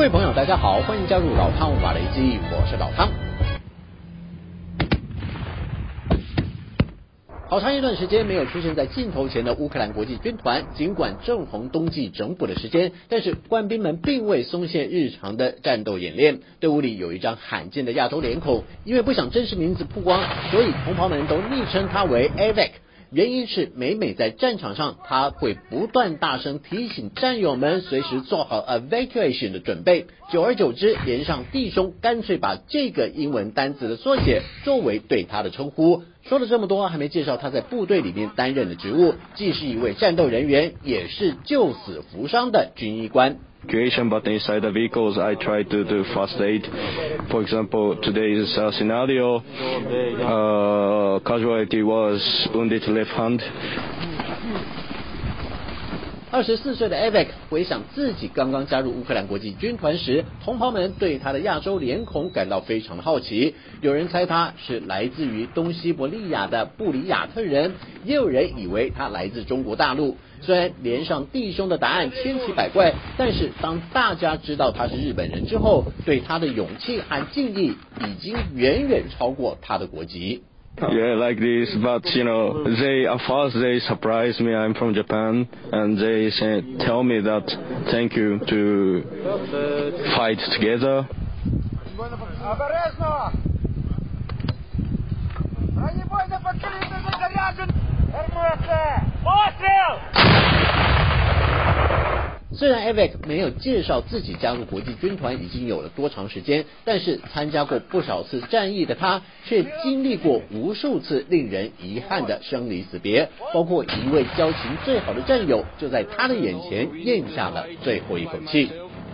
各位朋友，大家好，欢迎加入老汤瓦雷基，我是老汤。好长一段时间没有出现在镜头前的乌克兰国际军团，尽管正逢冬季整补的时间，但是官兵们并未松懈日常的战斗演练。队伍里有一张罕见的亚洲脸孔，因为不想真实名字曝光，所以同袍们都昵称他为 Avek。原因是每每在战场上，他会不断大声提醒战友们随时做好 evacuation 的准备。久而久之，连上弟兄干脆把这个英文单词的缩写作为对他的称呼。说了这么多，还没介绍他在部队里面担任的职务，既是一位战斗人员，也是救死扶伤的军医官。Creation, but inside the vehicles, I try to do first aid. For example, today's uh, scenario, uh, casualty was wounded left hand. 二十四岁的 Avek 回想自己刚刚加入乌克兰国际军团时，同袍们对他的亚洲脸孔感到非常的好奇。有人猜他是来自于东西伯利亚的布里亚特人，也有人以为他来自中国大陆。虽然连上弟兄的答案千奇百怪，但是当大家知道他是日本人之后，对他的勇气和敬意已经远远超过他的国籍。Yeah, like this, but you know, they at first they surprise me. I'm from Japan, and they say, tell me that thank you to fight together. Обережно! 虽然 Avec 没有介绍自己加入国际军团已经有了多长时间，但是参加过不少次战役的他，却经历过无数次令人遗憾的生离死别，包括一位交情最好的战友就在他的眼前咽下了最后一口气。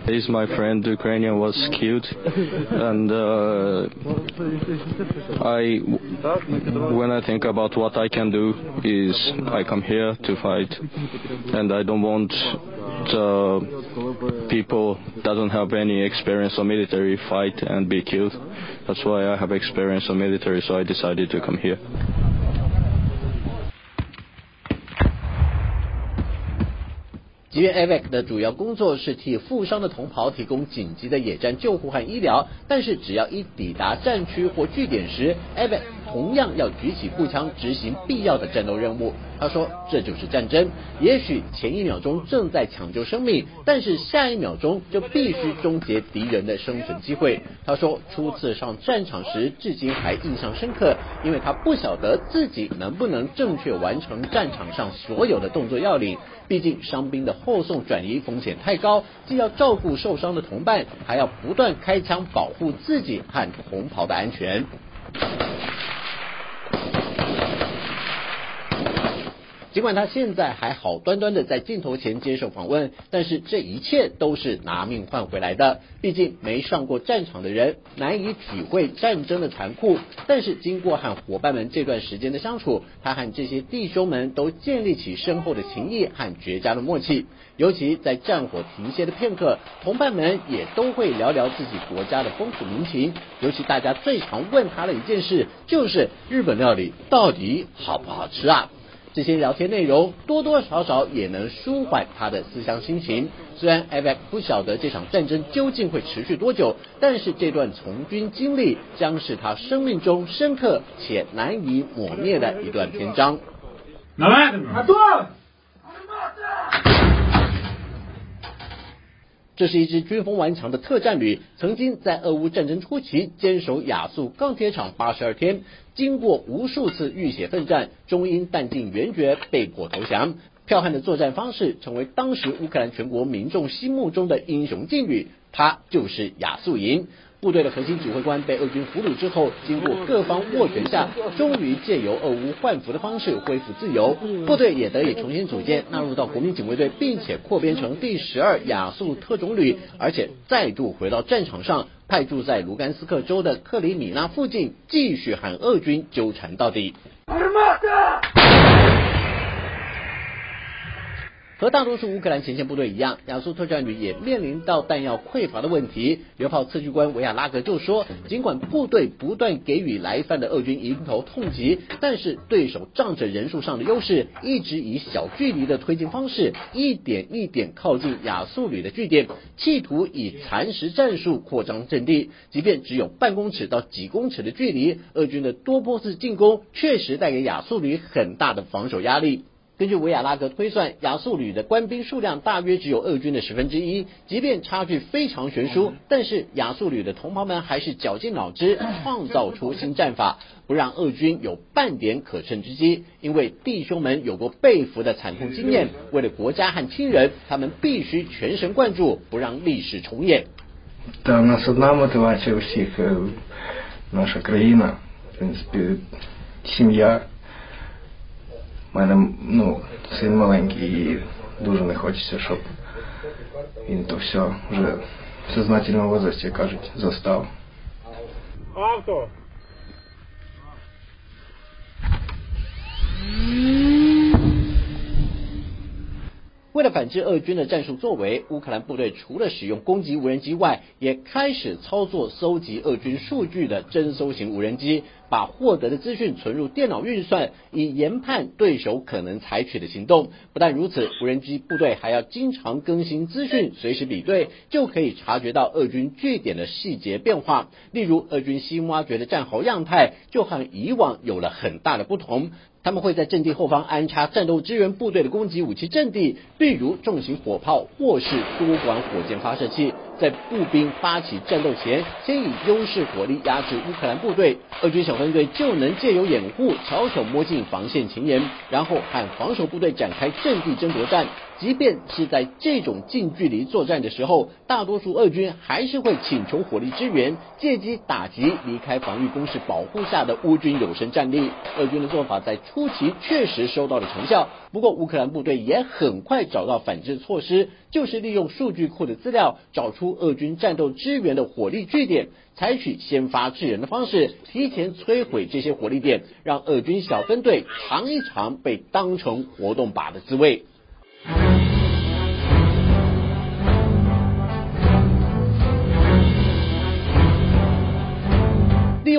His my friend Ukrainian was killed, and uh, I, when I think about what I can do, is I come here to fight, and I don't want the people doesn't have any experience of military fight and be killed. That's why I have experience of military, so I decided to come here. 即便 Avek 的主要工作是替负伤的同袍提供紧急的野战救护和医疗，但是只要一抵达战区或据点时，Avec 同样要举起步枪执行必要的战斗任务。他说：“这就是战争。也许前一秒钟正在抢救生命，但是下一秒钟就必须终结敌人的生存机会。”他说：“初次上战场时，至今还印象深刻，因为他不晓得自己能不能正确完成战场上所有的动作要领。毕竟伤兵的后送转移风险太高，既要照顾受伤的同伴，还要不断开枪保护自己和同袍的安全。”尽管他现在还好端端的在镜头前接受访问，但是这一切都是拿命换回来的。毕竟没上过战场的人难以体会战争的残酷，但是经过和伙伴们这段时间的相处，他和这些弟兄们都建立起深厚的情谊和绝佳的默契。尤其在战火停歇的片刻，同伴们也都会聊聊自己国家的风土民情。尤其大家最常问他的一件事，就是日本料理到底好不好吃啊？这些聊天内容多多少少也能舒缓他的思乡心情。虽然 Avek 不晓得这场战争究竟会持续多久，但是这段从军经历将是他生命中深刻且难以抹灭的一段篇章。这是一支军风顽强的特战旅，曾经在俄乌战争初期坚守亚速钢铁厂八十二天，经过无数次浴血奋战，终因弹尽援绝被迫投降。剽悍的作战方式成为当时乌克兰全国民众心目中的英雄劲旅，他就是亚速营。部队的核心指挥官被俄军俘虏之后，经过各方斡旋下，终于借由俄乌换俘的方式恢复自由。部队也得以重新组建，纳入到国民警卫队，并且扩编成第十二亚速特种旅，而且再度回到战场上，派驻在卢甘斯克州的克里米纳附近，继续和俄军纠缠到底。和大多数乌克兰前线部队一样，亚速特战旅也面临到弹药匮乏的问题。榴炮测距官维亚拉格就说，尽管部队不断给予来犯的俄军迎头痛击，但是对手仗着人数上的优势，一直以小距离的推进方式，一点一点靠近亚速旅的据点，企图以蚕食战术扩张阵地。即便只有半公尺到几公尺的距离，俄军的多波次进攻确实带给亚速旅很大的防守压力。根据维亚拉格推算，亚速旅的官兵数量大约只有俄军的十分之一。即便差距非常悬殊，但是亚速旅的同胞们还是绞尽脑汁创造出新战法，不让俄军有半点可乘之机。因为弟兄们有过被俘的惨痛经验，为了国家和亲人，他们必须全神贯注，不让历史重演。Та в нас одна мотивація у всіх наша країна, в принципі, сім'я. У мене ну, син маленький і дуже не хочеться, щоб він то все вже в сознательному возрасті, як кажуть, застав. Авто! 为了反制俄军的战术作为，乌克兰部队除了使用攻击无人机外，也开始操作搜集俄军数据的侦搜型无人机， 把获得的资讯存入电脑运算，以研判对手可能采取的行动。不但如此，无人机部队还要经常更新资讯，随时比对，就可以察觉到俄军据点的细节变化。例如，俄军新挖掘的战壕样态就和以往有了很大的不同。他们会在阵地后方安插战斗支援部队的攻击武器阵地，例如重型火炮或是多管火箭发射器。在步兵发起战斗前，先以优势火力压制乌克兰部队，俄军小分队就能借由掩护悄悄摸进防线前沿，然后和防守部队展开阵地争夺战。即便是在这种近距离作战的时候，大多数俄军还是会请求火力支援，借机打击离开防御工事保护下的乌军有生战力。俄军的做法在初期确实收到了成效，不过乌克兰部队也很快找到反制措施，就是利用数据库的资料，找出俄军战斗支援的火力据点，采取先发制人的方式，提前摧毁这些火力点，让俄军小分队尝一尝被当成活动靶的滋味。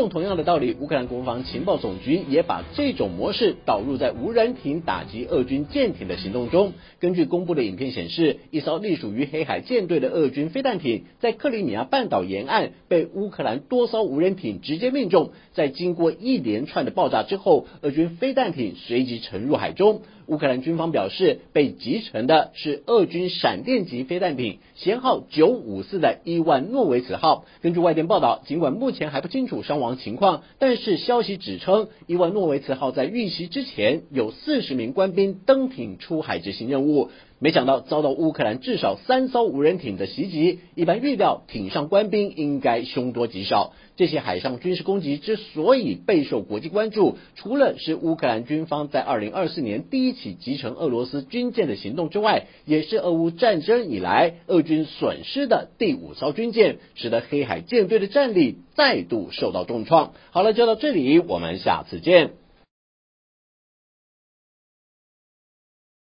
同样样的道理，乌克兰国防情报总局也把这种模式导入在无人艇打击俄军舰艇的行动中。根据公布的影片显示，一艘隶属于黑海舰队的俄军飞弹艇在克里米亚半岛沿岸被乌克兰多艘无人艇直接命中，在经过一连串的爆炸之后，俄军飞弹艇随即沉入海中。乌克兰军方表示，被击沉的是俄军闪电级飞弹艇，舷号九五四的伊万诺维茨号。根据外电报道，尽管目前还不清楚伤亡情况，但是消息指称，伊万诺维茨号在遇袭之前有四十名官兵登艇出海执行任务。没想到遭到乌克兰至少三艘无人艇的袭击，一般预料艇上官兵应该凶多吉少。这些海上军事攻击之所以备受国际关注，除了是乌克兰军方在二零二四年第一起击沉俄罗斯军舰的行动之外，也是俄乌战争以来俄军损失的第五艘军舰，使得黑海舰队的战力再度受到重创。好了，就到这里，我们下次见。